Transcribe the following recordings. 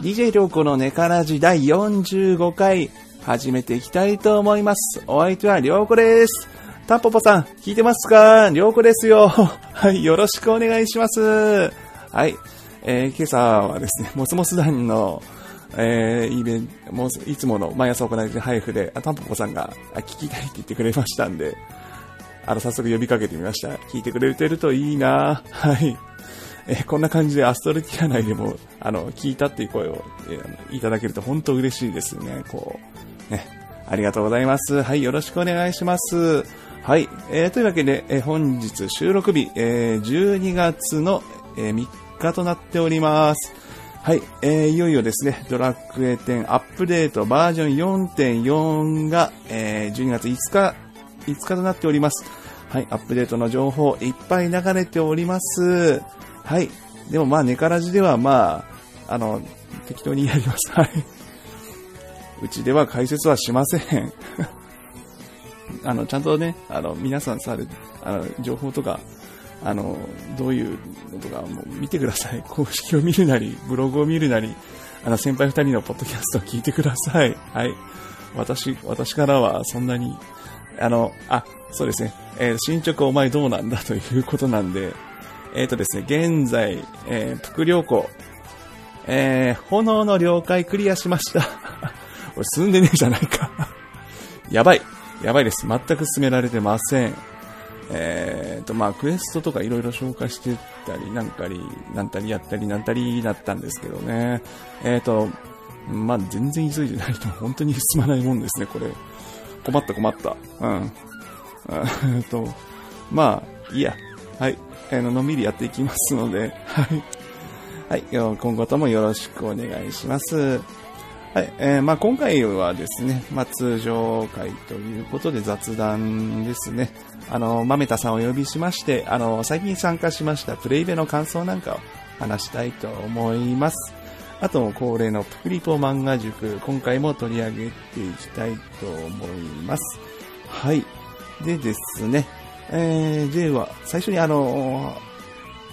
DJ 良子のネカラジ第45回、始めていきたいと思います。お相手は良子です。タンポポさん、聞いてますか？良子ですよ。はい、よろしくお願いします。はい、えー、今朝はですね、モスモス団の、えー、イベント、もいつもの毎朝行われてる配布で、タンポポさんがあ聞きたいって言ってくれましたんで、あの、早速呼びかけてみました。聞いてくれてるといいなはい。え、こんな感じでアストルティア内でも、あの、聞いたっていう声を、え、いただけると本当嬉しいですね。こう、ね。ありがとうございます。はい、よろしくお願いします。はい、えー、というわけで、えー、本日収録日、えー、12月の、え、3日となっております。はい、えー、いよいよですね、ドラクエ10アップデートバージョン4.4が、えー、12月5日、5日となっております。はい、アップデートの情報いっぱい流れております。はい。でもまあ、ネカラジではまあ、あの、適当にやります。はい。うちでは解説はしません。あの、ちゃんとね、あの、皆さんさ、あの、情報とか、あの、どういうのとかもう見てください。公式を見るなり、ブログを見るなり、あの、先輩二人のポッドキャストを聞いてください。はい。私、私からはそんなに、あの、あ、そうですね。えー、進捗お前どうなんだ？ということなんで、えっ、ー、とですね、現在、えー、プク良子、えー、炎の了解クリアしました。俺進んでねえじゃないか やばい。やばいです。全く進められてません。えーと、まあ、クエストとかいろいろ消化してたり、なんかり、なんたりやったり、なんたりだったんですけどね。えーと、まあ、全然急いでないと 本当に進まないもんですね、これ。困った困った。うん。えっと、まあ、いいや。はい。あの、のんびりやっていきますので、はい。はい、今後ともよろしくお願いします。はい、えー、まあ、今回はですね、まあ、通常会ということで雑談ですね。あの、まめたさんをお呼びしまして、あの、最近参加しましたプレイベの感想なんかを話したいと思います。あと、恒例のプクリポ漫画塾、今回も取り上げていきたいと思います。はい。でですね、えー、J は最初にあの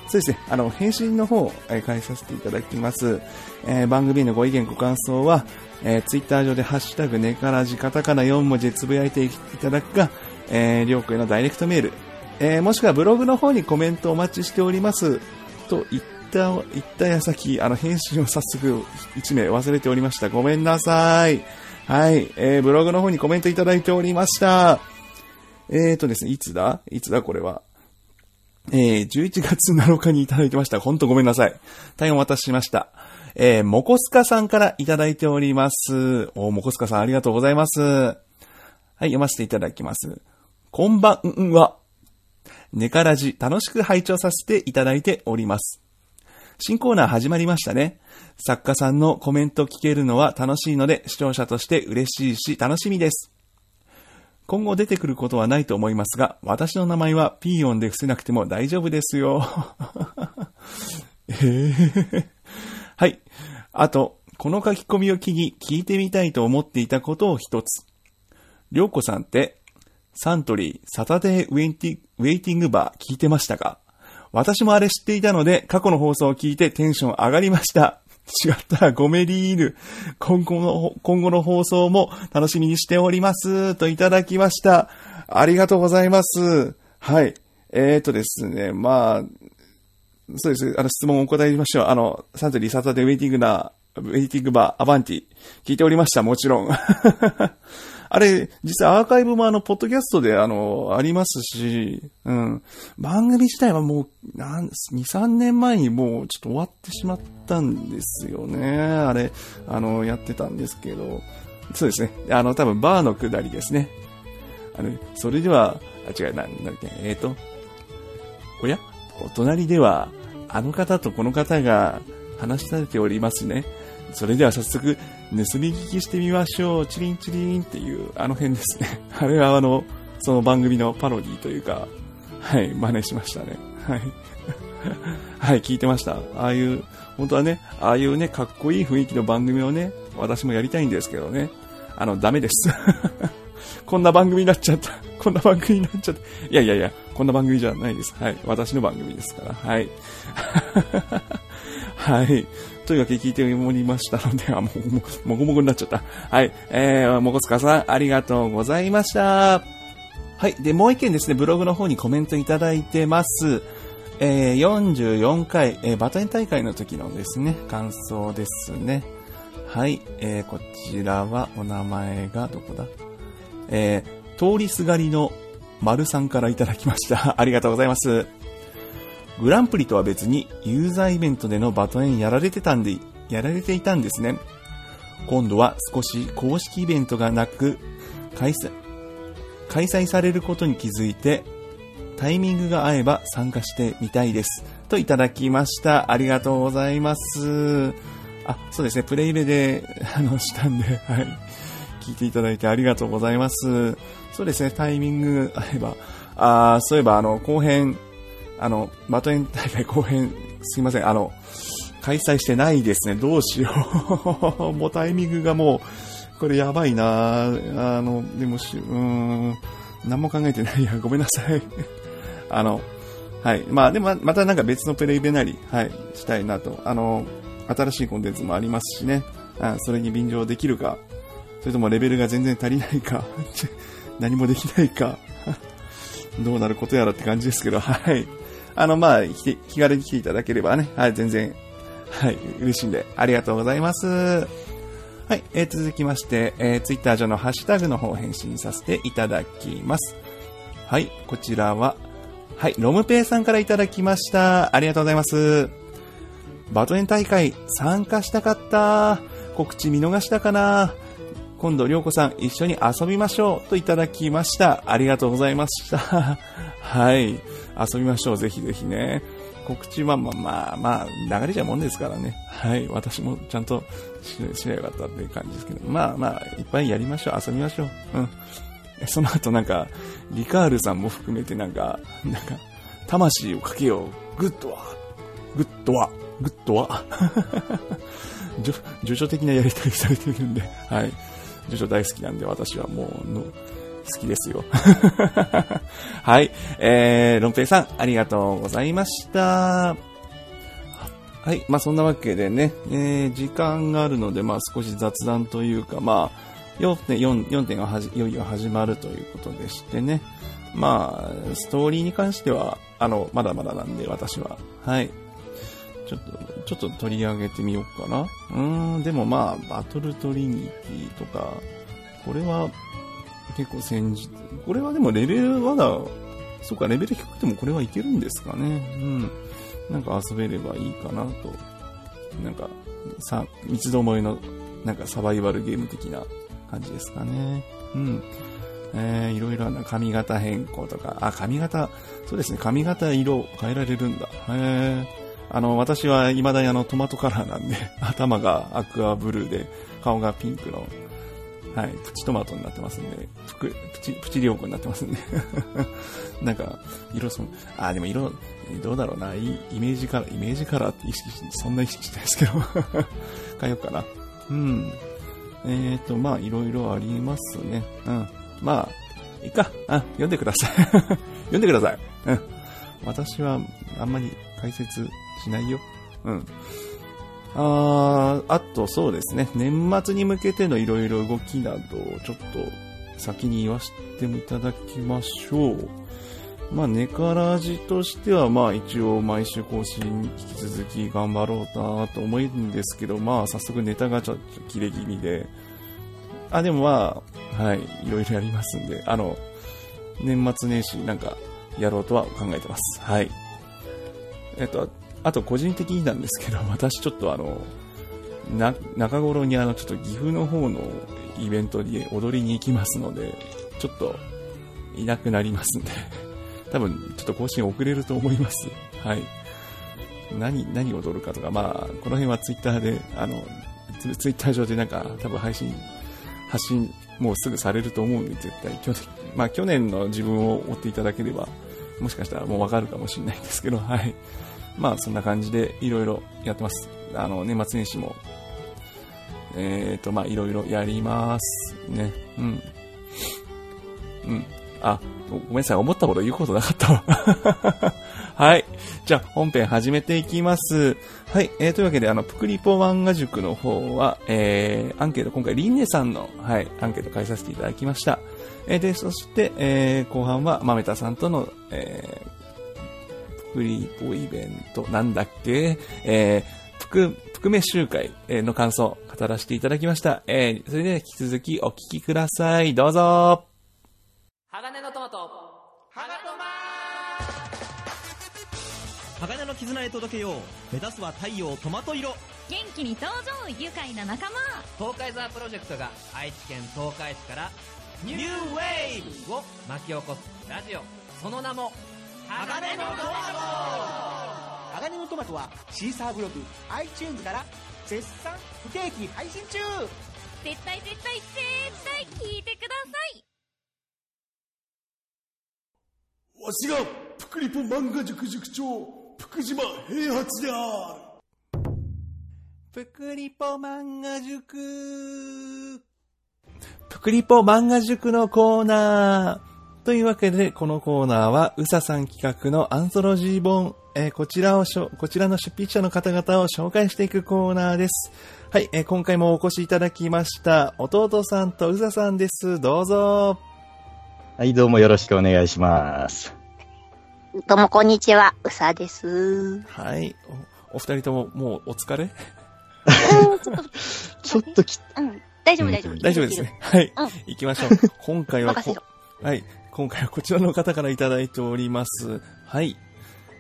そうですね、あの、返信の方を、えー、返させていただきます。えー、番組のご意見、ご感想は、えー、ツイッター上でハッシュタグネからじカタカナ4文字でつぶやいていただくか、えー、りょうくへのダイレクトメール、えー、もしくはブログの方にコメントお待ちしております。と言った、言った矢先、あの、返信を早速1名忘れておりました。ごめんなさい。はい、えー、ブログの方にコメントいただいておりました。えーとですね、いつだ？いつだ？これは。えー、11月7日にいただいてました。ほんとごめんなさい。大変お待たせしました。えー、もこすかさんからいただいております。お、もこすかさんありがとうございます。はい、読ませていただきます。こんばんは。ネカラジ楽しく拝聴させていただいております。新コーナー始まりましたね。作家さんのコメント聞けるのは楽しいので、視聴者として嬉しいし楽しみです。今後出てくることはないと思いますが、私の名前はピーヨンで伏せなくても大丈夫ですよ。えー、はい。あと、この書き込みを機に聞いてみたいと思っていたことを一つ。りょうこさんって、サントリーサタデーウェイティウェイティングバー聞いてましたか私もあれ知っていたので、過去の放送を聞いてテンション上がりました。違ったら。ごめりーぬ。今後の、今後の放送も楽しみにしております。といただきました。ありがとうございます。はい。えーとですね、まあ、そうです。あの、質問をお答えしましょう。あの、サントリーサタデウェイティングな、ウェイティングバー、アバンティ、聞いておりました。もちろん。あれ、実際アーカイブもあの、ポッドキャストであの、ありますし、うん。番組自体はもう、なん、2、3年前にもうちょっと終わってしまったんですよね。あれ、あの、やってたんですけど、そうですね。あの、多分バーの下りですね。あの、それでは、あ、違う、な、んだっけ、えっ、ー、と、おや？お隣では、あの方とこの方が話しされておりますね。それでは早速、盗み聞きしてみましょう。チリンチリンっていう、あの辺ですね。あれはあの、その番組のパロディというか、はい、真似しましたね。はい。はい、聞いてました。ああいう、本当はね、ああいうね、かっこいい雰囲気の番組をね、私もやりたいんですけどね。あの、ダメです。こんな番組になっちゃった。こんな番組になっちゃった。いやいやいや、こんな番組じゃないです。はい。私の番組ですから。はい。はい。というわけで聞いておりましたので、あ、もう、ももごもごになっちゃった。はい。えー、もこつかさん、ありがとうございました。はい。で、もう一件ですね、ブログの方にコメントいただいてます。えー、44回、えー、バトン大会の時のですね、感想ですね。はい。えー、こちらは、お名前が、どこだ？えー、通りすがりの丸さんからいただきました。ありがとうございます。グランプリとは別にユーザーイベントでのバトンやられてたんで、やられていたんですね。今度は少し公式イベントがなく、開催、開催されることに気づいて、タイミングが合えば参加してみたいです。といただきました。ありがとうございます。あ、そうですね、プレイベで、あの、したんで、はい。聞いていただいてありがとうございます。そうですね、タイミング合えば、あそういえば、あの、後編、あの、バトエン大会後編、すいません、あの、開催してないですね。どうしよう。もうタイミングがもう、これやばいなあの、でもし、うーん、何も考えてないや、ごめんなさい。あの、はい。まあ、でも、またなんか別のプレイベなり、はい、したいなと。あの、新しいコンテンツもありますしね。あそれに便乗できるか、それともレベルが全然足りないか、何もできないか、どうなることやらって感じですけど、はい。あの、まあ、気軽に来ていただければね、はい、全然、はい、嬉しいんで、ありがとうございます。はい、えー、続きまして、えー、ツイッター上のハッシュタグの方を返信させていただきます。はい、こちらは、はい、ロムペイさんからいただきました。ありがとうございます。バトエン大会参加したかった？告知見逃したかな？今度、りょうこさん一緒に遊びましょうといただきました。ありがとうございました。はい。遊びましょう。ぜひぜひね。告知はまあまあまあ、流れちゃもんですからね。はい。私もちゃんとししなよかったっていう感じですけど。まあまあ、いっぱいやりましょう。遊びましょう。うん。その後なんか、リカールさんも含めてなんか、なんか、魂をかけよう。グッドは、グッドは、グッドは。叙書的なやりとりされてるんで、はい。ジョ大好きなんで、私はもう、好きですよ。はい。えー、ロンペイさん、ありがとうございました。はい。まあ、そんなわけでね、えー、時間があるので、まあ、少し雑談というか、まあ、4.4、4点がはじ、いよいよ始まるということでしてね。まあ、ストーリーに関しては、あの、まだまだなんで、私は。はい。ちょっと、ちょっと取り上げてみようかな。うーん、でもまあ、バトルトリニティとか、これは結構戦時、これはでもレベルまだ、そうか、レベル低くてもこれはいけるんですかね。うん。なんか遊べればいいかなと。なんか、さ、三つどもえの、なんかサバイバルゲーム的な感じですかね。うん。えー、いろいろな髪型変更とか、あ、髪型、そうですね、髪型色変えられるんだ。へー。あの、私は未だにあのトマトカラーなんで、頭がアクアブルーで、顔がピンクの、はい、プチトマトになってますんで、プチ、プチリョウコになってますんで。なんか、色その、あ、でも色、どうだろうな、イメージカラー、イメージカラーって意識して、そんな意識してないですけど 変えようかな。うん。えっ、ー、と、まあ、いろいろありますね。うん。まあ、いいか。あ、読んでください。読んでください。うん。私は、あんまり解説しないよ。うん。ああとそうですね、年末に向けてのいろいろ動きなどをちょっと先に言わせていただきましょう。まあ、ネカラジとしては、まあ一応毎週更新引き続き頑張ろうなと思うんですけど、まあ早速ネタがちょっと切れ気味で、あ、でもまあ、はい、いろいろやりますんで、あの、年末年始なんかやろうとは考えてます。はい。えっと、あと個人的になんですけど、私ちょっとあの、な、中頃にあの、ちょっと岐阜の方のイベントに踊りに行きますので、ちょっといなくなりますんで、多分ちょっと更新遅れると思います。はい。何、何踊るかとか、まあ、この辺はツイッターで、あの、ツイッター上でなんか多分配信、発信もうすぐされると思うんで、絶対。去年、まあ去年の自分を追っていただければ、もしかしたらもうわかるかもしれないんですけど、はい。まあそんな感じでいろいろやってます。あの、年末年始も、えっ、ー、と、まあいろいろやりますね。うん。うん。あ、ごめんなさい、思ったこと言うことなかったわ。はい。じゃあ、本編始めていきます。はい。えー、というわけで、あの、プクリポ漫画塾の方は、えー、アンケート、今回、リンネさんの、はい、アンケート返させていただきました。えー、で、そして、えー、後半は、まめたさんとの、えー、プクリポイベント、なんだっけ？えー、プク、プクメ集会えーの感想、語らせていただきました。えー、それでは引き続きお聞きください。どうぞ。鋼のトマト。ハガトマ鋼の絆へ届けよう。目指すは太陽トマト色。元気に登場愉快な仲間。東海ザープロジェクトが愛知県東海市からニューウェーブを巻き起こすラジオ。その名も鋼のトマ鋼のトマトはシーサーブログ iTunes から絶賛不定期配信中。絶対絶対絶対聞いてください。わしがプクリポ漫画塾塾長福島平八である。ぷくりぽ漫画塾。ぷくりぽ漫画塾のコーナーというわけで、このコーナーは、うささん企画のアンソロジー本、えーこちらをしょ、こちらの出筆者の方々を紹介していくコーナーです。はい、えー今回もお越しいただきました、弟さんとうささんです。どうぞ。はい、どうもよろしくお願いします。どうもこんにちは、うさです。はい、お、お二人とももうお疲れ？ちょっとき、うん、大丈夫大丈夫。大丈夫ですね。はい。うん行きましょう。今回ははい。今回はこちらの方からいただいております。はい。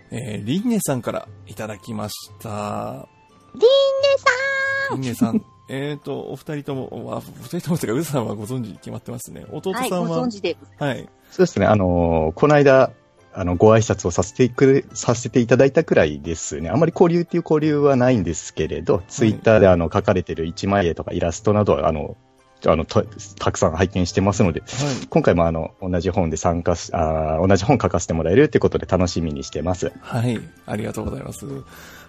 えー、リンネさんからいただきました。リンネリンネさん。えーと、お二人とも、あお二人ともというか、ウズさんはご存知に決まってますね。弟さん。はい、ごさんは、存知で。はい。そうですね、あのーこの間、あの、ご挨拶をさせてくれ、させていただいたくらいですね。あまり交流っていう交流はないんですけれど、ツイッターであの、書かれてる一枚絵とかイラストなどは、あの、あの、とたくさん拝見してますので、はい。今回もあの、同じ本で参加し、あー同じ本書かせてもらえるってことで楽しみにしてます。はい。ありがとうございます。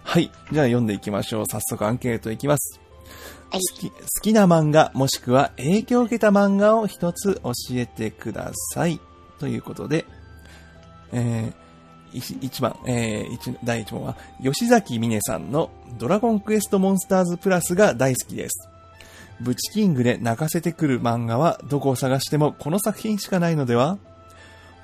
はい。じゃあ読んでいきましょう。早速アンケートいきます。はい好き好きな漫画、もしくは影響を受けた漫画を一つ教えてください。ということで、えー、一一番、えー一第一問は、吉崎美音さんのドラゴンクエストモンスターズプラスが大好きです。ブチキングで泣かせてくる漫画はどこを探してもこの作品しかないのでは？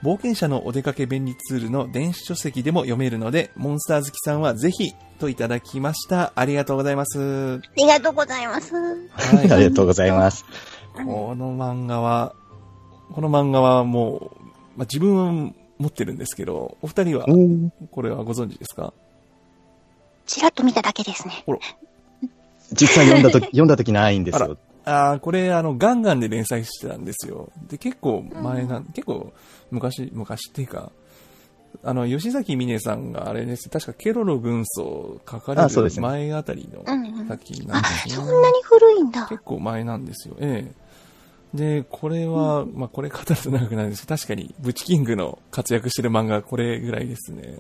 冒険者のお出かけ便利ツールの電子書籍でも読めるので、モンスター好きさんはぜひといただきました。ありがとうございます。ありがとうございます。はありがとうございます。この漫画は、この漫画はもう、まあ、自分は持ってるんですけど、お二人はこれはご存知ですか？ちらっと見ただけですね。実際読んだとき、読んだときないんですよ。ああ、これあの、ガンガンで連載してたんですよ。で、結構前な、結構昔、昔っていうか、あの、吉崎美音さんがあれです。確かケロロ軍曹書かれるあそうですね前あたりのうんうん作品なんあです、ね。そんなに古いんだ。結構前なんですよ。ええ。で、これは、まあ、これ語ると長くなるんですけど、確かに、ブチキングの活躍してる漫画、これぐらいですね。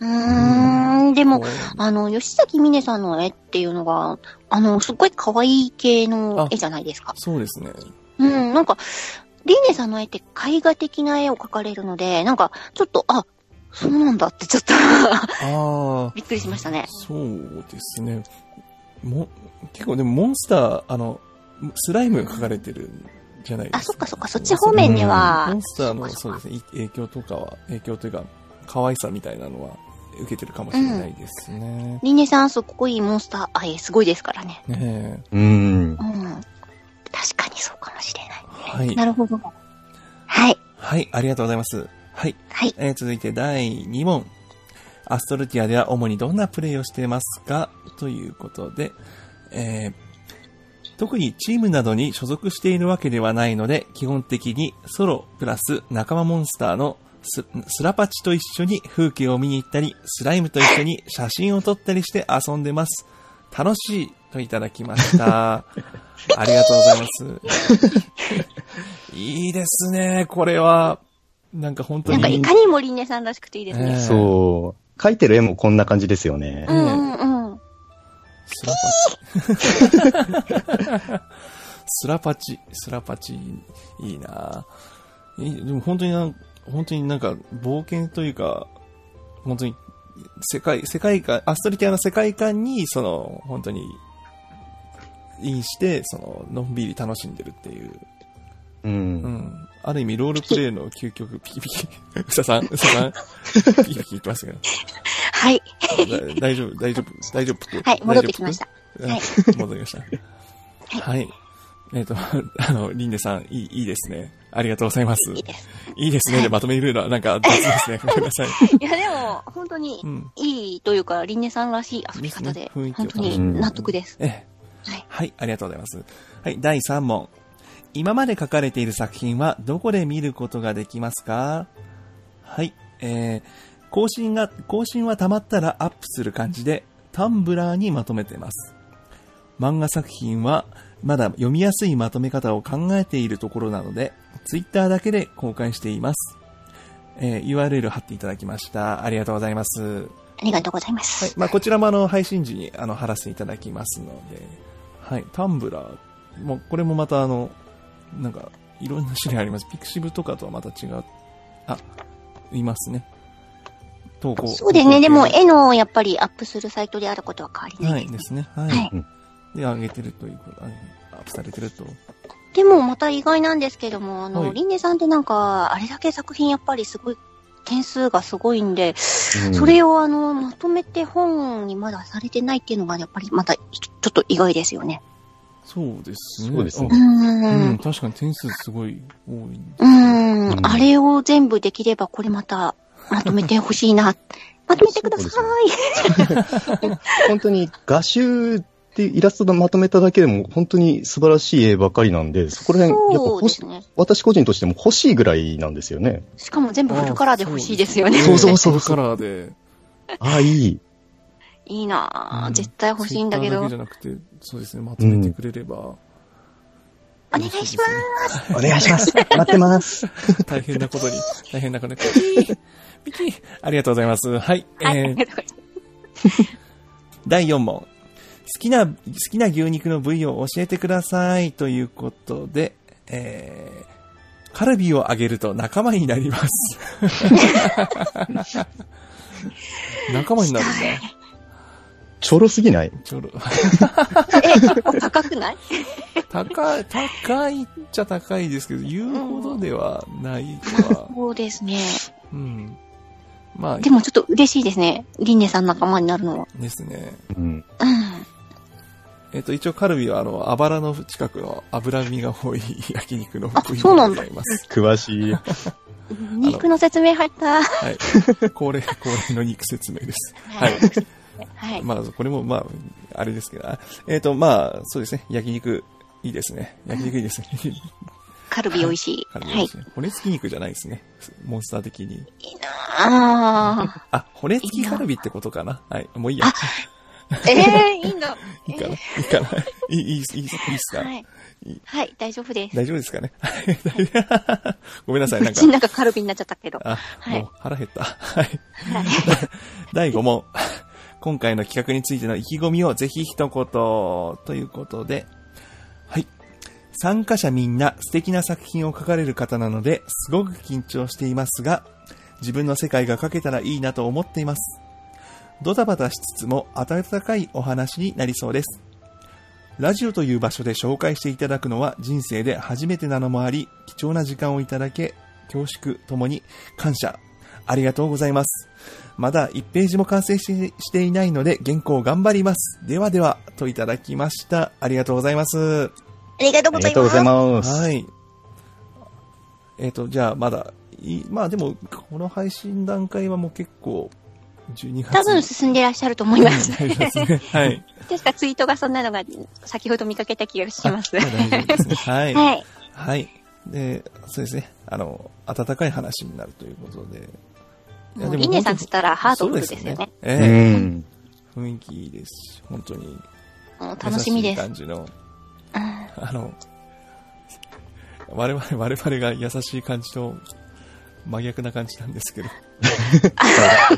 うーん、でもあの、吉崎美音さんの絵っていうのが、あの、すっごい可愛い系の絵じゃないですか。そうですね。うん、なんか、リーネさんの絵って絵画的な絵を描かれるので、なんか、ちょっと、あ、そうなんだってちょっとああ、びっくりしましたね。そうですね。も、結構でもモンスター、あの、スライムが書かれてるんじゃないですか。あ、そっかそっか、そっち方面ではモン、スターの、そうですね、い影響とかは、影響というか、可愛さみたいなのは受けてるかもしれないですね。リーネさんすっごいモンスター愛すごいですからね。ねえ。うんう。ん。確かにそうかもしれない。はい。なるほど。はい。はい、ありがとうございます。はい。はい。えー続いて第2問。アストルティアでは主にどんなプレイをしていますか？ということで、えー特にチームなどに所属しているわけではないので、基本的にソロプラス仲間モンスターのススラパチと一緒に風景を見に行ったり、スライムと一緒に写真を撮ったりして遊んでます。楽しいといただきました。ありがとうございます。いいですね、これは。なんか本当に。なんかいかにもリーネさんらしくていいですね。ええそう。描いてる絵もこんな感じですよねう。んうんうん。スラパチ。スラパチ、スラパチ、いいないいでも本当になん、本当になんか、冒険というか、本当に、世界、世界観、アストリティアの世界観に、その、本当に、インして、その、のんびり楽しんでるっていう、う。うんん。ある意味、ロールプレイの究極、ピキピキ、うささん、うささん、ピキピキ言ってますけど、はい。だ大丈夫、大丈夫、大丈夫。はい、戻ってきました。うんはい 戻りました。はい。えっ、と、あの、リンネさん、いい、いいですね。ありがとうございます。いいです。いいですね。で、まとめるのは、なんか、雑ですね。ごめんなさい。いや、でも、本当にうん。いいというか、リンネさんらしい遊び方でですね雰囲、気を本当に納得です。ええ。はい。はい、ありがとうございます。はい、第3問。今まで書かれている作品はどこで見ることができますか？はい、えー、更新が、更新は溜まったらアップする感じで、タンブラーにまとめてます。漫画作品は、まだ読みやすいまとめ方を考えているところなので、ツイッターだけで公開しています。えー URL 貼っていただきました。ありがとうございます。ありがとうございまはいす。。まあ、こちらもあの、配信時にあの、貼らせていただきますので、はい。タンブラー、もう、これもまたあの、なんか、いろんな種類あります。ピクシブとかとはまた違う、あ、いますね。投稿。そうですね。でも、絵の、やっぱりアップするサイトであることは変わりなはいいです。ですね。はい。はいで、上げてるということ、あアップされてると。でも、また意外なんですけども、あの、はいリンネさんってなんか、あれだけ作品やっぱりすごい、点数がすごいんで、うんそれをあの、まとめて本にまだされてないっていうのが、やっぱりまた、ちょっと意外ですよね。そうですね。そうですねうあーうん、ん。確かに点数すごい多いんですうーんうんあれを全部できれば、これまた、まとめてほしいな。まとめてください。本当に画集でイラストでまとめただけでも本当に素晴らしい絵ばかりなんで、そこら辺、やっぱ欲しね。私個人としても欲しいぐらいなんですよね。しかも全部フルカラーで欲しいですよね。そうそうそうフルカラーで。ああ、いい。いいなぁ。うん絶対欲しいんだけど。じゃなくて、そうですね、まとめてくれれば。お願いします。お願いします。待ってます。大変なことに、大変なことに。ピキーピキーありがとうございます。はい。はい、えー。第4問。好きな、好きな牛肉の部位を教えてください。ということで、えー、カルビをあげると仲間になります。仲間になるんだ。ちょろすぎない？ちょろ、え、お高くない？高い、高いっちゃ高いですけど、言うほどではないとは。そうですね。うん。まあ、でもちょっと嬉しいですね。リンネさん仲間になるのは。ですね。うん。うん。えっ、と、一応カルビは、あの、あばらの近くの脂身が多い焼肉のあ部位そうなんだでございます。詳しい。肉の説明入った。はい。恒例、恒例の肉説明です。はい。はい。まあ、これも、まあ、あれですけど、あえっ、と、まあ、そうですね。焼肉、いいですね。焼肉いいですね。カルビ美味しい。はい。骨付き肉じゃないですね。モンスター的に。ああ、骨付きカルビってことかな。はい。もういいや。ー。ええー、いいんだ。いいかな。いいかな。いい、いい、いい、いいっすか？はい。はい、大丈夫です。大丈夫ですかね？ごめんなさい。なんかなんかカルビになっちゃったけど。あ、はいもう腹減った。はい。第5問。今回の企画についての意気込みをぜひ一言ということで、はい。参加者みんな素敵な作品を書かれる方なので、すごく緊張していますが、自分の世界が書けたらいいなと思っています。ドタバタしつつも温かいお話になりそうです。ラジオという場所で紹介していただくのは人生で初めてなのもあり、貴重な時間をいただけ、恐縮ともに感謝、ありがとうございます。まだ1ページも完成ししていないので、原稿頑張ります。ではでは、といただきました。ありがとうございます。ありがとうございます。ありがとうございます。はい。えっ、と、じゃあ、まだ、まあでも、この配信段階はもう結構、12月。多分進んでらっしゃると思います。はい。確かツイートがそんなのが先ほど見かけた気がします。あまあ大丈夫ですね。はい。はい。はい。で、そうですね。あの、温かい話になるということで。いやもうリネさんつったらハードフルですよね。そううええん。雰囲気いいですし、本当に。もう楽しみです。感じの、うんあの、我々、我々が優しい感じと真逆な感じなんですけど。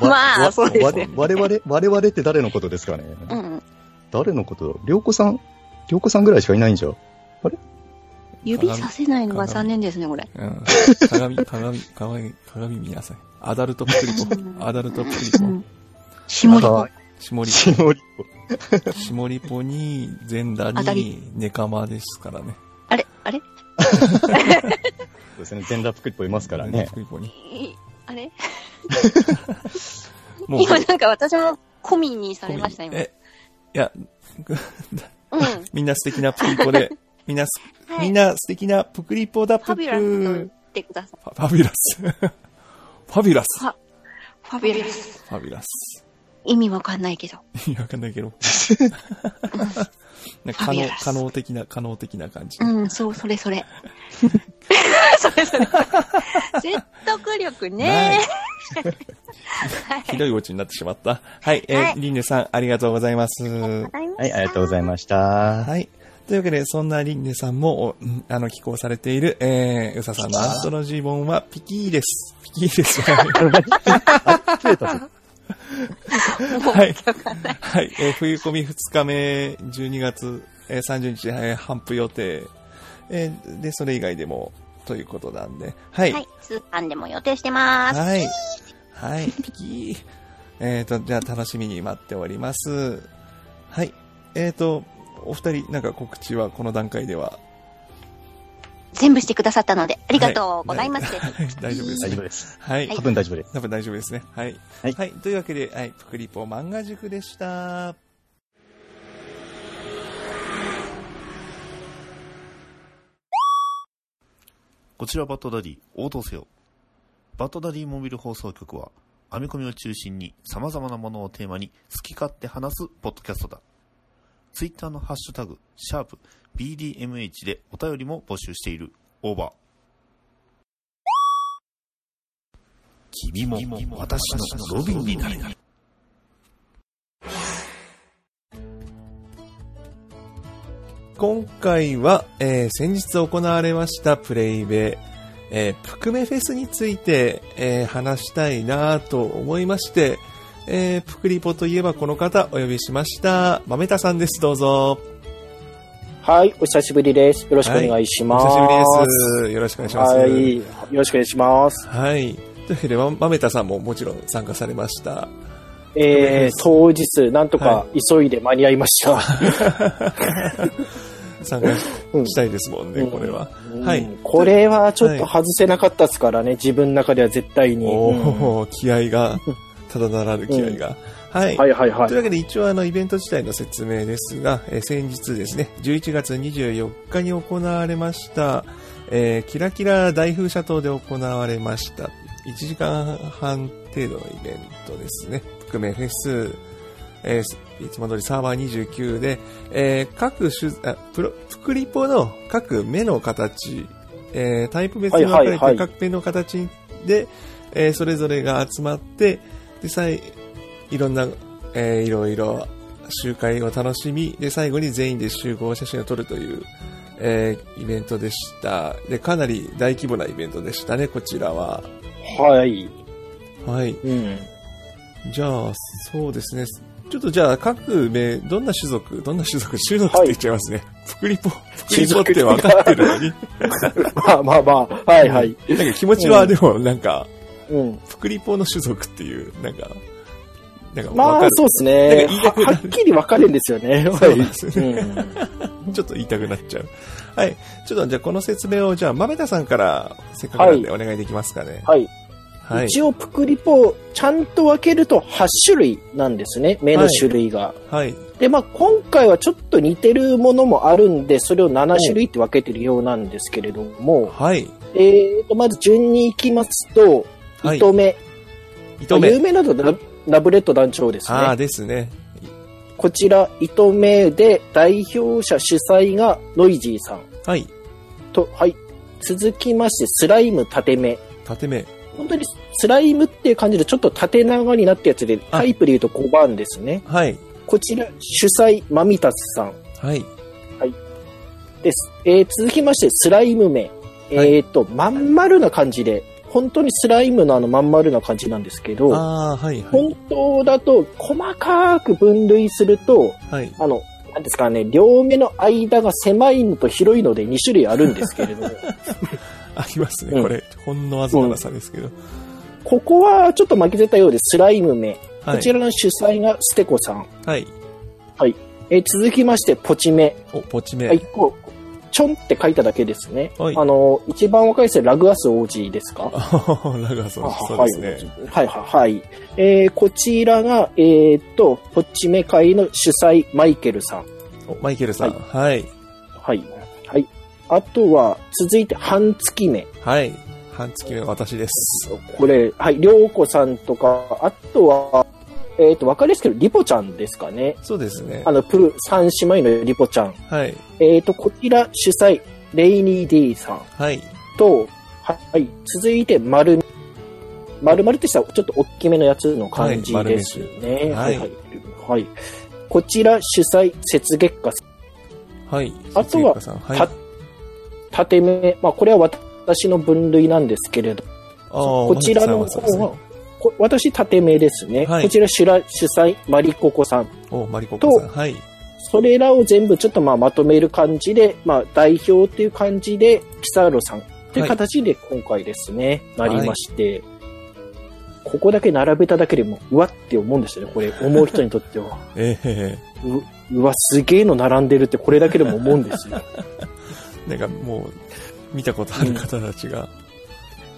まあわそうですねわ我々、我々って誰のことですかね？うん。誰のこと？りょうこさん、りょうこさんぐらいしかいないんじゃ？指させないのが残念ですね、これ。うん。鏡、鏡、鏡、鏡見なさい。アダルトプクリポ。アダルトプクリポ。しもりあしもりしもりぽ。しもりぽに、全裸に、ネカマですからね。あれ？あれ？そうですね。全裸プクリポいますからねプ。クリポに。いあれ？もう、今なんか私もコミにされました、今。え、いや、うん。みんな素敵なプクリポで、みんなす、はいみんな素敵なプクリポだプク。ファビュラスと言ってください。ファファビュラス。ファビュラス。ファファビュラス。ファビュラス。意味わかんないけど。いやわかんないけど。なんか可能可能的な、可能的な感じ。うん、そう、それそれ。それそれ。説得力ね。ひどいオチになってしまった。はい、えーはいリンネさん、ありがとうございます。はい、ありがとうございました。はい。というわけで、そんなリンネさんも、おうんあの、寄稿されている、えー、うささんのアンストロジー本は、ピキーです。ピキーです。はい。増えたぞ。はい。はい。えー冬込み2日目、12月、えー30日、えー、頒布予定。えーで、それ以外でも、ということなんで。はい。はい。スーパーでも予定してます。はい。はい。ピキー。えっと、じゃあ楽しみに待っております。はい。えっ、と、お二人、なんか告知はこの段階では？全部してくださったので、ありがとうございます。はい 大丈夫です、大丈夫です。はい。多分大丈夫です。多分大丈夫ですね。はい。はいというわけで、はい。プクリポ漫画塾でした。こちらバットダディ応答せよ。バットダディモビル放送局は、編み込みを中心に様々なものをテーマに好き勝手話すポッドキャストだ。ツイッターのハッシュタグ、シャープ BDMH でお便りも募集している。 Over。君も私のロビンになれ。今回は、えー先日行われましたプレイベ、えープクメフェスについて、えー話したいなと思いまして、えープクリポといえばこの方お呼びしました。豆田さんです、どうぞ。はい、お久しぶりです。よろしくお願いします。お久しぶりです。よろしくお願いします。はい、よろしくお願いします。はい。というわけで、ま豆田さんももちろん参加されました。えー、当日、なんとか急いで間に合いました。参加ししたいですもんね、これは。はいうんこれはちょっと外せなかったですからね、自分の中では絶対に。おうんお、気合が、ただならぬ気合が。はい。はいはいはいというわけで一応あのイベント自体の説明ですが、えー先日ですね、11月24日に行われました、えーキラキラ大風車島で行われました、1時間半程度のイベントですね。含めフェス、えーいつも通りサーバー29で、えー各種あプロ、プクリポの各目の形、えータイプ別に分かれてはいはいはい各目の形で、えーそれぞれが集まって、で、さい、いろんな、えーいろいろ集会を楽しみ、で、最後に全員で集合写真を撮るという、えーイベントでした。で、かなり大規模なイベントでしたね、こちらは。はい。はい。うん。じゃあ、そうですね。ちょっとじゃあ、各名、どんな種族、どんな種族、種族って言っちゃいますね。プクリポ、プクリポって分かってるのに。まあまあまあ、はいはい。なんか気持ちはでも、なんか、うん。プクリポの種族っていう、なんか、なんか分まあ。そうですね。ははっきり分かるんですよね。そうですはいね。ちょっと言いたくなっちゃう。はい。ちょっとじゃあこの説明を、じゃあ、豆田さんから、せっかくなんでお願いできますかね。はい。はい。一応、プクリポ、ちゃんと分けると8種類なんですね。目の種類が。はい。で、まあ、今回はちょっと似てるものもあるんで、それを7種類って分けてるようなんですけれども、はい。えーと、まず順に行きますと、はい糸目。糸目有名なのはララブレット団長ですああ、ね。ですね。こちら、糸目で代表者主催がノイジーさん。はい。と、はい。続きまして、スライム縦目。縦目。本当にスライムっていう感じでちょっと縦長になったやつで、タイプで言うと5番ですね。はい。こちら、主催、マミタスさんはい。です。えー続きまして、スライム目。えっ、と、まん丸な感じで、本当にスライムのあのまん丸な感じなんですけど、はい、はい。本当だと細かく分類すると、はい。あの、なんですかね、両目の間が狭いのと広いので2種類あるんですけれども、ありますね、うんこれ。ほんのわずかな差ですけど。ここはちょっと負けてたようで、スライム目。はいこちらの主催がステコさん。はい。えー続きまして、ポチ目。お、ポチ目。はい、こう、ちょんって書いただけですね。はいあの、一番若いですね、ラグアス王子ですか？ラガーソン、そうですね。はい、はい、はい。えーこちらが、えーっと、ポチメ会の主催、マイケルさん。おマイケルさん。はい。はい。はい。あとは、続いて、半月目。はい。半月目は私です。これ、はい、りょうこさんとか、あとは、えーっと、わかりやすいですけど、リポちゃんですかね。そうですねあ。の、プー、三姉妹のリポちゃん。はい。えーっと、こちら主催、レイニー D さんはい。と、はい、続いて、丸、丸々ってしたらちょっと大きめのやつの感じはいですね。ははいい、はい。はい。こちら主催、雪月花はい。あとははい。た縦目、まあこれは私の分類なんですけれど、あーこちらの方は、こ私縦目ですね。はいこちら主ら主催、マリココさん。お、マリココさん。はい。それらを全部ちょっとまあまとめる感じで、まあ代表っていう感じで、ピサーロさんという形で今回ですね、なりまして、ここだけ並べただけでも、うわって思うんですよね、これ、思う人にとっては。ええううわ、すげえの並んでるってこれだけでも思うんですよ。なんかもう、見たことある方たちが。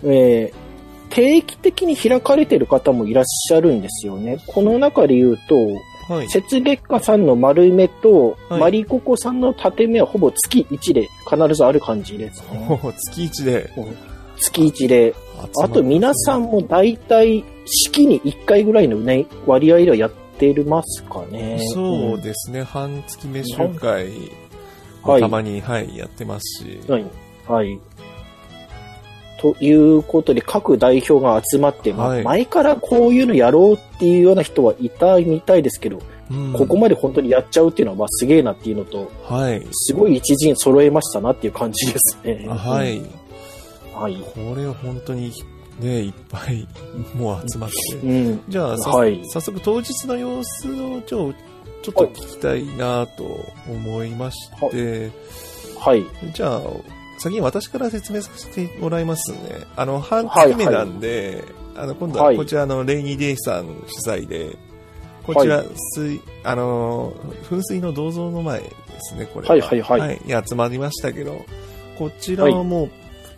えー定期的に開かれてる方もいらっしゃるんですよね。この中で言うと、はい。雪月花さんの丸目と、はいマリココさんの縦目はほぼ月1で必ずある感じですね。月一で。月1で。あと皆さんも大体式に1回ぐらいのね、割合ではやってますかね。そうですね。半月目集会はいたまに、はい、やってますし。はい。はい。ということで、各代表が集まって、まあはい前からこういうのやろうっていうような人はいたみたいですけど、うんここまで本当にやっちゃうっていうのは、まあ、すげえなっていうのと、はい。すごい一陣揃えましたなっていう感じですね。はい。はい。これは本当に、ね、いっぱい、もう集まって。うん。じゃあ、さはい早速当日の様子をちょちょっと聞きたいなと思いまして、はい。じゃあ、先に私から説明させてもらいますね。あの、半はい。月目なんで、あの、今度ははい。こちらのレイニーデイさん主催で、こちら、はい。水、あの、噴水の銅像の前ですね、これは。いはいはい。に集まりましたけど、こちらはもう、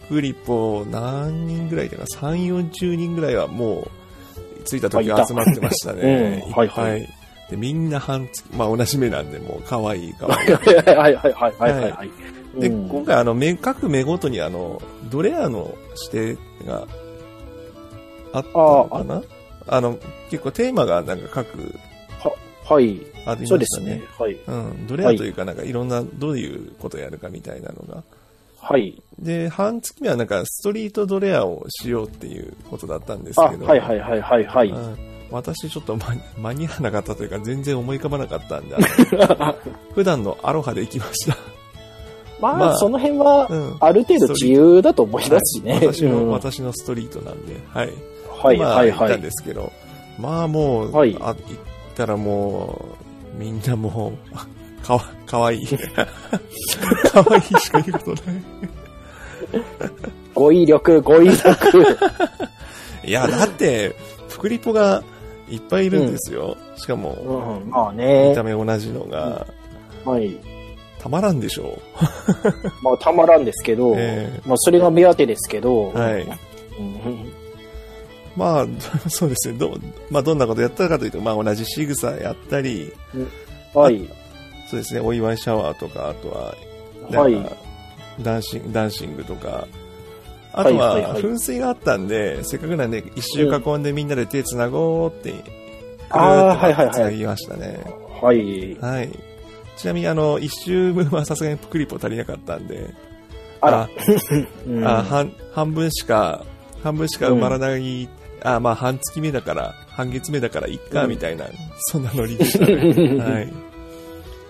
フリポ何人ぐらいだか、3、40人ぐらいはもう、着いた時は集まってましたね。うん。はいはい。で、みんな半月、まあ同じ目なんで、もう可愛い可愛い。はいはいはいはいはいはい。はい。で、うん今回あの、目、各目ごとにあの、ドレアの指定があったのかな？あの、結構テーマがなんか各、はい。ありましたね。そうですね。はい。うん。ドレアというかなんかいろんな、どういうことやるかみたいなのが。はい。で、半月目はなんかストリートドレアをしようっていうことだったんですあ、けど。はいはいはいはいはい。うん私ちょっと間に間に合わなかったというか全然思い浮かばなかったんで、普段のアロハで行きました。まあ、まあその辺はうん、ある程度自由だと思いますしね。はい私の、うん私のストリートなんで、はい。はいまあ、はいはい行ったんですけど、まあもう、はいあ行ったらもう、みんなもう、あ かわ、かわいい。かわいいしか言うことない。語彙力、語彙力。いや、だって、プクリポがいっぱいいるんですよ。しかも、うん、まあね見た。目同じのが、はい。たまらんでしょ まあ、たまらんですけど、えまあ、それが目当てですけど、う。はい。うんまあ、そうですね。ど、まあ、どんなことやったかというと、まあ、同じ仕草やったり、はい。そうですね、お祝いシャワーとか、あとは、はいなんかダンシング、ダンシングとか、あとは、はいはいはい噴水があったんで、せっかくなんで、一周囲んでみんなで手繋ごうって、あーはいはいはい繋ぎましたね。はい。はい。ちなみに、あの、一周分はさすがにプクリポ足りなかったんで、あら。うんあ半半分しか、半分しか埋まらない、あまあ半月目だから、半月目だからいっか、みたいな、そんなノリでしたね。はい。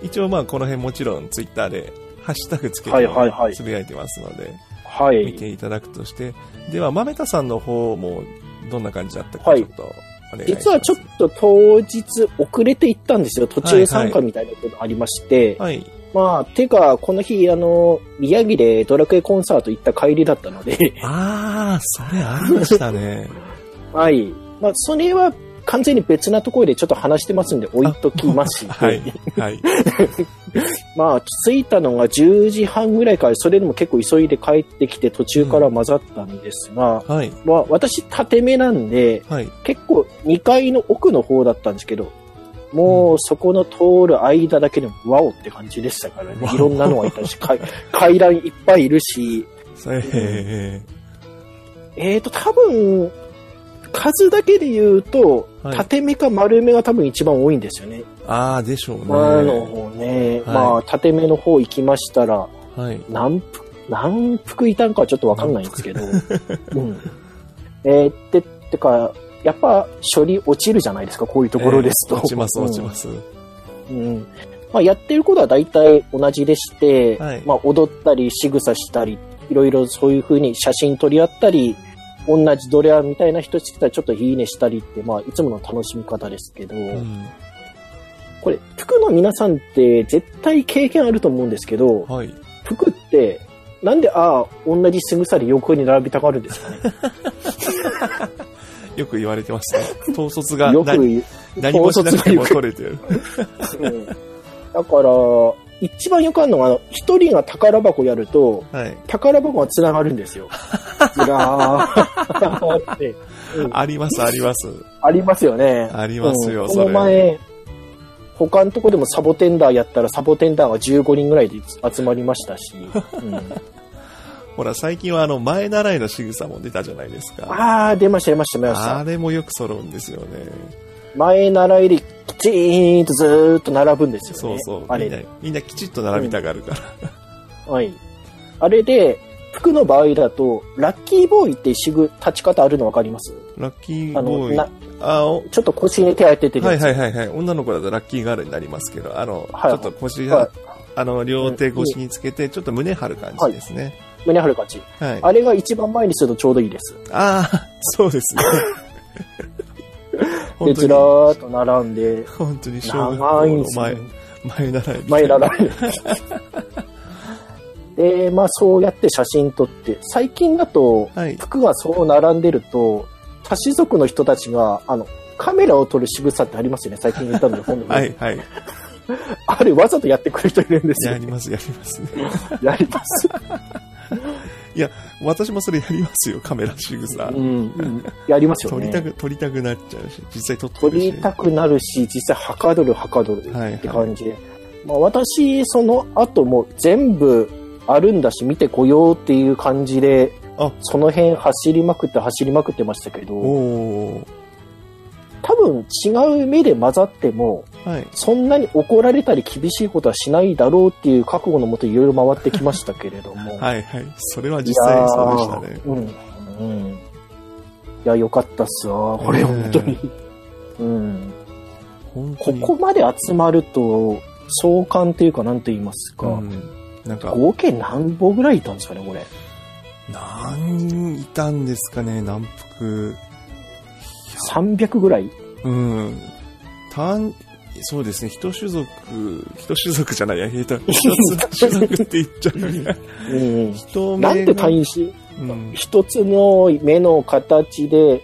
一応まあこの辺もちろんツイッターで、ハッシュタグつけてはいはいはいつぶやいてますので、はい。見ていただくとして、では、豆田さんの方もどんな感じだったかはいちょっとお願い。実はちょっと当日遅れて行ったんですよ。途中参加みたいなことありまして。はい。まあ、てか、この日、あの、宮城でドラクエコンサート行った帰りだったので、ああ、それありましたね。はい。まあ、それは完全に別なところでちょっと話してますんで置いときまして、はい。はい。まあ、着いたのが10時半ぐらいから、それでも結構急いで帰ってきて途中から混ざったんですが、はい。まあ、私、縦目なんで、はい。結構2階の奥の方だったんですけど、もうそこの通る間だけでもワオって感じでしたからね。いろんなのがいたし、階 階段いっぱいいるし、ええーと、多分、数だけで言うと、はい縦目か丸目が多分一番多いんですよね。ー、ああ、でしょうね。前の方ね。はいまあ、縦目の方行きましたら、はい。何服、何服いたんかはちょっとわかんないんですけど。うん。えー、って、てか、やっぱ処理落ちるじゃないですか、こういうところですと。えー落ちます、落ちます。うん。うん。まあ、やってることは大体同じでして、はいまあ、踊ったり、仕草したり、いろいろそういう風に写真撮り合ったり、同じドレアみたいな人してたらちょっといいねしたりって、まあ、いつもの楽しみ方ですけど、うん。これ、服の皆さんって絶対経験あると思うんですけど、はい。服って、なんで、ああ、同じ仕草で横に並びたがるんですかね？よく言われてますね。統率がよく何もしなくても取れてる。うんだから、一番よくあるのが、一人が宝箱やると、はい。宝箱が繋がるんですよ。ずらーって。うんあります、あります。ありますよね。ありますようんこそれの前、他のとこでもサボテンダーやったらサボテンダーが15人ぐらいで集まりましたし。うん ほら、最近はあの、前習いの仕草も出たじゃないですか。あー、出ました、出ました、出ましたあ。れもよく揃うんですよね。前習いできちーんとずーっと並ぶんですよね。そうそう。あれみんな、みんなきちっと並びたがるから。はい。あれで、服の場合だと、ラッキーボーイってしぐ立ち方あるの分かります？ラッキーあの、ボーイ。なあおちょっと腰に手当ててるはい。はいはいはい。女の子だとラッキーガールになりますけど、あの、はいちょっと腰はいが、あの、両手越しにつけて、ちょっと胸張る感じですね。胸張る感じ。はい。あれが一番前にするとちょうどいいです。ああ、そうですね。で、ずらーっと並んで、本当に小学校長いんの前ですよね、前習い。前習い。で、まあそうやって写真撮って、最近だと、はい。服がそう並んでると、多種族の人たちが、あの、カメラを撮る仕草ってありますよね、最近言ったので、本はい、はい。あれわざとやってくる人いるんですよ。やります、やりますね。やります。いや、私もそれやりますよ、カメラ仕草。うん、うんやりますよね。撮りたく、撮りたくなっちゃうし、実際撮って撮るし。りたくなるし、実際はかどるはかどるはいって感じで。まあ私、その後も全部あるんだし見てこようっていう感じで、あその辺走りまくって走りまくってましたけど。多分違う目で混ざっても、はい。そんなに怒られたり厳しいことはしないだろうっていう覚悟のもといろいろ回ってきましたけれども。はい、はい。それは実際そうでしたね。いやーうん。うん。いや、よかったっすわ。これ、本当に。うん。こ本当に。こまで集まると、相関っていうか、なんて言いますか。うん。なんか、合計何本ぐらいいたんですかね、これ。何人いたんですかね、南福。300ぐらい？うん。単、そうですね、一種族、一種族じゃないや、えっと、一つ種族って言っちゃう。うん。人なんて単位し、うん。一つの目の形で、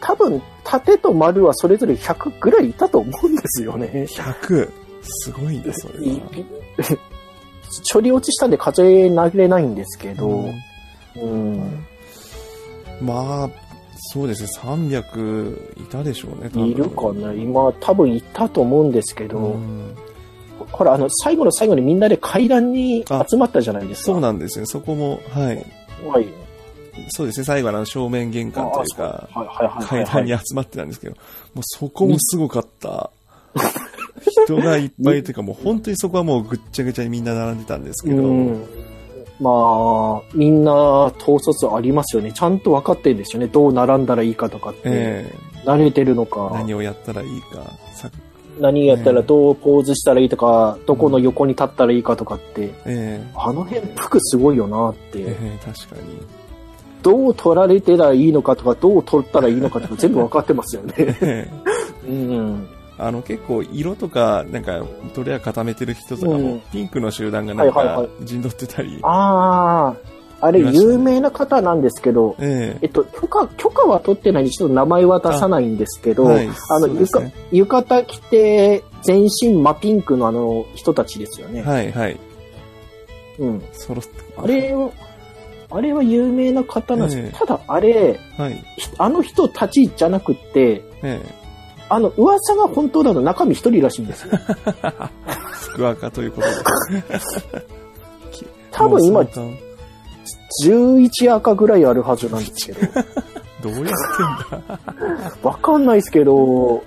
多分、縦と丸はそれぞれ100ぐらいいたと思うんですよね。100。すごいね、それは。処理落ちしたんで数えられないんですけど、うんうん。まあ、そうですね、300いたでしょうね、多分いるかな今、多分いたと思うんですけど、うんほら、あの、最後の最後にみんなで階段に集まったじゃないですか。そうなんですね、そこも、はい。はい。そうですね、最後のあの正面玄関というか、階はい、段に集まってたんですけど、もうそこもすごかった。人がいっぱいというか、もう本当にそこはもうぐっちゃぐちゃにみんな並んでたんですけど、うん。まあ、みんな統率ありますよね。ちゃんと分かってるんですよね。どう並んだらいいかとかって。え慣れてるのえか。何をやったらいいか、さ何やったらどうポーズしたらいいとか、どこの横に立ったらいいかとかって。ええあの辺、服すごいよなって。ええ確かに。どう取られてたらいいのかとか、どう取ったらいいのかとか全部分かってますよね。ええうん。あの結構色とか、なんか、どれや固めてる人とかも、うん。ピンクの集団がなんかはいはいはい。陣取ってたり、ああ、あれいましたね。有名な方なんですけど、ええ。っと、許可、許可は取ってないんで、ちょっと名前は出さないんですけど、あ,、はいの、そうですね。浴浴衣着て、全身真ピンクのあの人たちですよね。はいはい。うん。揃って、あれは、あれは有名な方なんです。けど、ええ。ただあれ、はい。ひあの人たちじゃなくって、えあの、噂が本当だと中身一人らしいんですよ。え。福赤ということで。多分今もう相関11赤ぐらいあるはずなんですけど。どうやってんだ？わかんないですけど、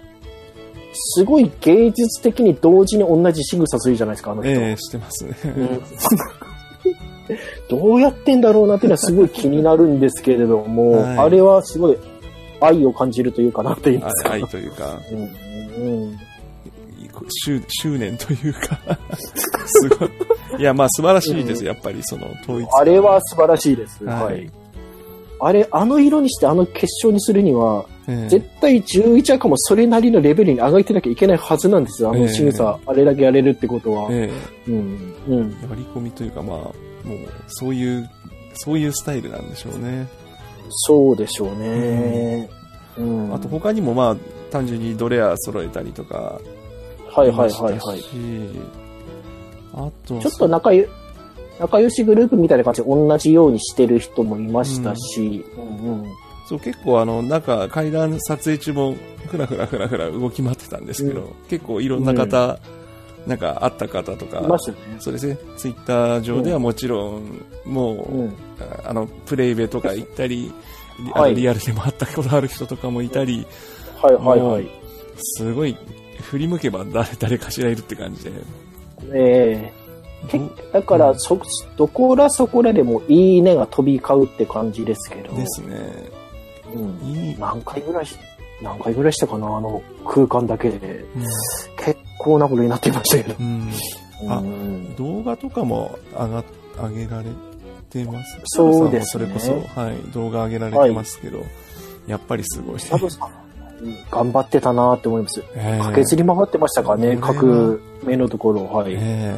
すごい芸術的に同時に同じ仕草するじゃないですか、あの人。ええしてますね。うん どうやってんだろうなっていうのはすごい気になるんですけれども、はいあれはすごい愛を感じるというかなって言いますか。あ愛というか、うんうん執執念というか、すごい。いや、まあ素晴らしいです、やっぱりその統一感。あれは素晴らしいです。はいはい。あれ、あの色にしてあの決勝にするには、ええ絶対11赤もそれなりのレベルに上がってなきゃいけないはずなんですよ。あの仕草、あれだけやれるってことは。えうん。うん。え割り込みというか、まあ、もう、そういう、そういうスタイルなんでしょうね。そうでしょうね。うん。あと他にもまあ、単純にドレア揃えたりとか、はいはいはいはい。しあと、ちょっと仲良仲良しグループみたいな感じで同じようにしてる人もいましたし、うんうんそう、結構あの、中、階段撮影中も、ふらふらふらふら動き回ってたんですけど、うん結構いろんな方、なんか会った方とか。そうですね、ツイッター上ではもちろん、もう、うんあの、プレイベとか行ったり、はいのリアルでも会ったことある人とかもいたり、はいはい。すごい、振り向けば誰誰かしらいるって感じで。ええけだから、そ、どこらそこらでもいいねが飛び交うって感じですけど。ですね。うん。いい。何回ぐらいし、何回ぐらいしたかなあの空間だけで。うん結構なことになってましたけど。うんあうん動画とかも上が、上げられてます？そうですねそれこそ、はい、動画上げられてますけど、やっぱりすごい。サブさん、うん頑張ってたなって思います。ええ駆けずり回ってましたからね、各目のところ。はい。え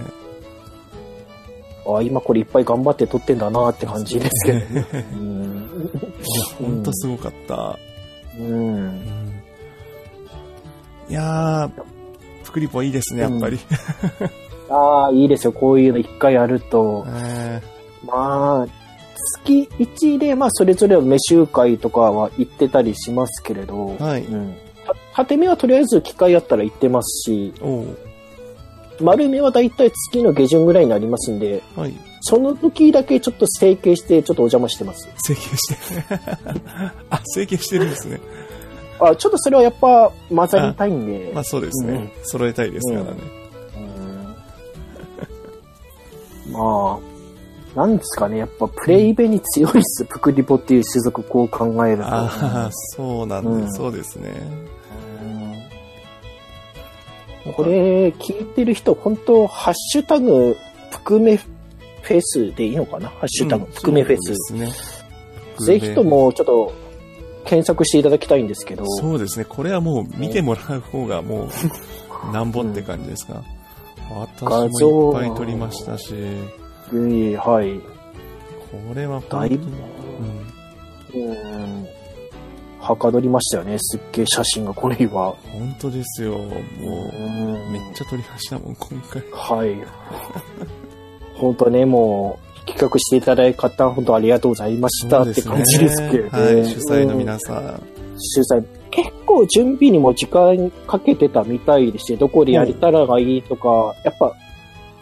あ今これいっぱい頑張って撮ってんだなって感じですけどね。え うん。いや、ほんとすごかった。うん。うんいやー、プクリポいいですね、やっぱり。ああ、いいですよ。こういうの一回やると。えまあ、月1で、まあ、それぞれの飯集会とかは行ってたりしますけれど、えはい。うん。た縦目はとりあえず機会あったら行ってますし、丸目はだいたい月の下旬ぐらいになりますんで、はい。その時だけちょっと整形して、ちょっとお邪魔してます。整形して。あ、整形してるんですね。あ、ちょっとそれはやっぱ混ざりたいんで。まあそうですね。揃えたいですからね。うんまあ、なんですかね、やっぱプレイベに強いっす、プクリポっていう種族こう考えると。ああ、そうなんで、うんそうですね。うんこれ、聞いてる人、本当ハッシュタグ、プクメフェスでいいのかな？ハッシュタグ、うんプクメフェス。ですね。ぜひとも、ちょっと、検索していただきたいんですけど。そうですね。これはもう見てもらう方がもう、なんぼって感じですか？画私像もいっぱい撮りましたし、うんはい。これは本当だいぶに、うん。はかどりましたよね、すっげえ写真が、この日は。本当ですよ。もうう、んめっちゃ撮りましたもん、今回。はい。本当ね、もう、企画していただいた方、本当ありがとうございましたって感じですけどね。はい、主催のうん皆さん。主催。結構準備にも時間かけてたみたいでして、どこでやれたらがいいとか、やっぱ、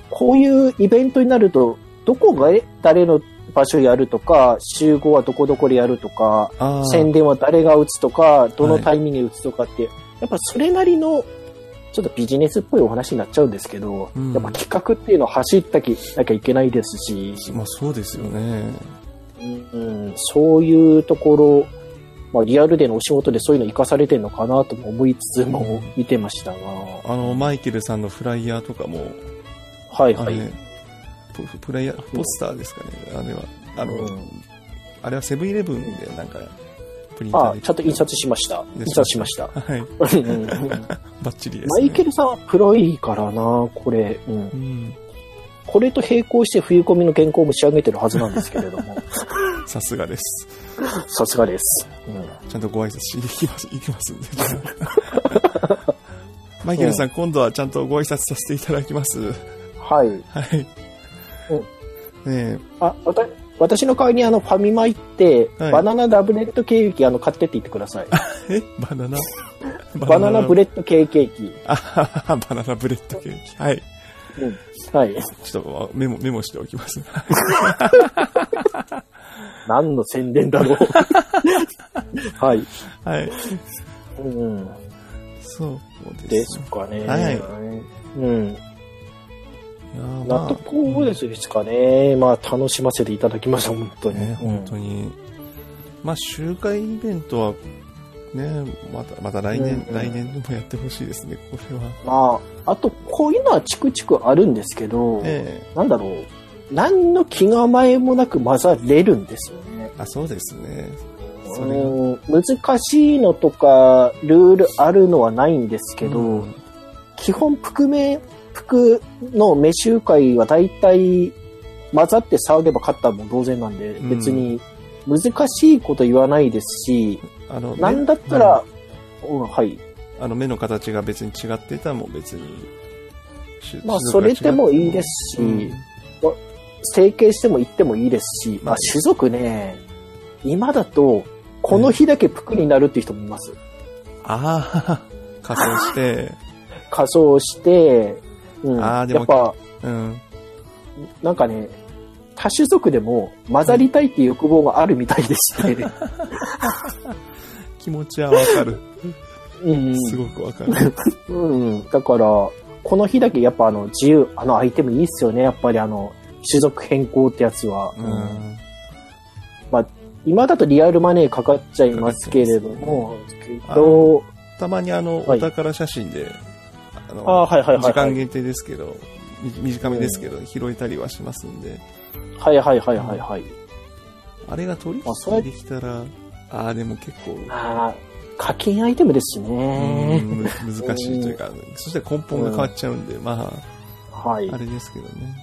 こういうイベントになると、どこが誰の場所やるとか、集合はどこどこでやるとか、宣伝は誰が打つとか、どのタイミングで打つとかって、やっぱそれなりの、ちょっとビジネスっぽいお話になっちゃうんですけど、うん。やっぱ企画っていうのを走ったきなきゃいけないですし、まあそうですよね。うん、そういうところ、まあ、リアルでのお仕事でそういうの活かされてるのかなとも思いつつも見てましたが、あの、マイケルさんのフライヤーとかも、はいはい。ププライヤー、ポスターですかね、あれは。あの、うん。あれはセブンイレブンでなんか、プリンターで。あちゃんと印刷しました。印刷しました。はい。うんうんバッチリです、マイケルさんはプロいいからな、これ。うん。うん。これと並行して冬込みの原稿も仕上げてるはずなんですけれども。さすがです。さすがです。うん。ちゃんとご挨拶しに行きます、行きますんで。マイケルさん、今度はちゃんとご挨拶させていただきます。はい。はい。うん。ねえ、あ、わた、私の代わりにあの、ファミマ行って、はいバナナダブレッドケーキあの、買ってって言ってください。え？バナナ？バナナブレッドケーキケーキ。バナナブレッドケーキ。はい。うん。はい。ちょっとメモ、メモしておきます。何の宣伝だろう。はい。はい。うん。そうでですす。かね。はいうん。いやーまあ納得ですかね。まあ、楽しませていただきました、本当に。ね、うん本当に。まあ、集会イベントは、ね、また、また来年、うん来年でもやってほしいですね、これは。まあ、あと、こういうのはチクチクあるんですけど、えなんだろう。何の気構えもなく混ざれるんですよね。あ、そうですね。うん難しいのとか、ルールあるのはないんですけど、うん基本、覆面、服の飯集会は大体混ざって騒げば勝ったも同然なんで、うん別に難しいこと言わないですし、あの、なんだった目ら、うん、はい。あの、目の形が別に違ってたらもう別に。しまあ、それでもいいですし、うんま整形しても言ってもいいですし、ままああ、種族ね、今だと、この日だけプクになるっていう人もいます。ああ、仮装して、仮装して、うん、あーでもやっぱ、うん。なんかね、多種族でも混ざりたいっていう欲望があるみたいでして、気持ちはわかる。うん、すごくわかる。うん、だから、この日だけやっぱあの自由、あのアイテムいいっすよね、やっぱりあの、種族変更ってやつは。うん。まあ、今だとリアルマネーかかっちゃいますけれども、けど、たまにあの、はいお宝写真で、あの、はいはいはいはい時間限定ですけど、み短めですけど、拾えたりはしますんで、はいはいはいはいはい。あれが取引できたら、ああ、でも結構、ああ、課金アイテムですしうね。難しいというか、そして根本が変わっちゃうんで、まはいあ、あ。れですけどね。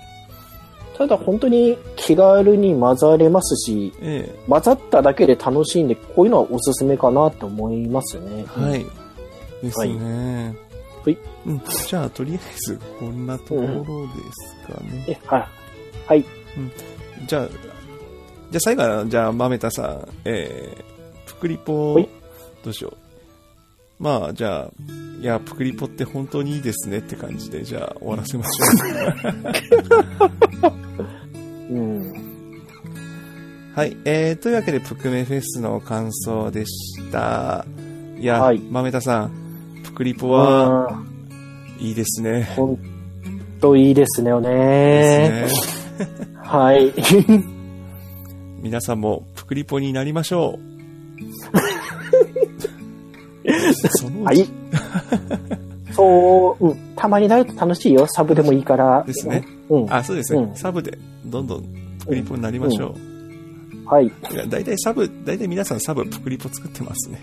ただ本当に気軽に混ざれますし、え混ざっただけで楽しいんで、こういうのはおすすめかなと思いますね。えはい。ですね。はい。うん。じゃあ、とりあえず、こんなところですかね。え、はい。はい。じゃあ、じゃあ最後は、じゃあ、まめたさん、えー、プクリポはい、どうしよう。まあ、じゃあ、いや、プクリポって本当にいいですねって感じで、じゃあ、終わらせましょう。うん。はい。えー、というわけで、プクメフェスの感想でした。いや、はいまめたさん、プクリポは、うんいいですね。本当いいですねよね。ね。はい。皆さんも、プクリポになりましょう。そのはい。そう、うん。たまになると楽しいよ。サブでもいいから。ですね。うん。あ、そうですね。うんサブで、どんどん、プクリポになりましょう。はい。いや、大体サブ、大体皆さんサブプクリポ作ってますね。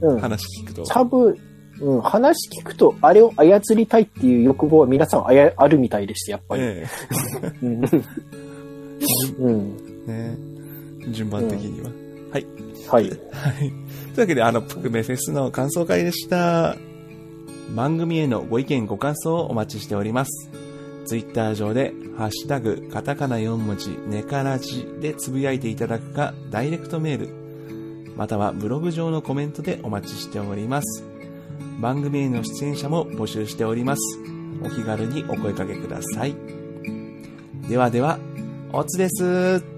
うん。話聞くと。サブ、うん、話聞くと、あれを操りたいっていう欲望は皆さんあやあるみたいでして、やっぱり。えうん。うん。えね順番的には。はい。はい。はい。というわけで、あの、プクメフェスの感想会でした。番組へのご意見、ご感想をお待ちしております。ツイッター上で、ハッシュタグ、カタカナ4文字、ネカラジでつぶやいていただくか、ダイレクトメール、またはブログ上のコメントでお待ちしております。番組への出演者も募集しております。お気軽にお声掛けください。ではでは、おつです。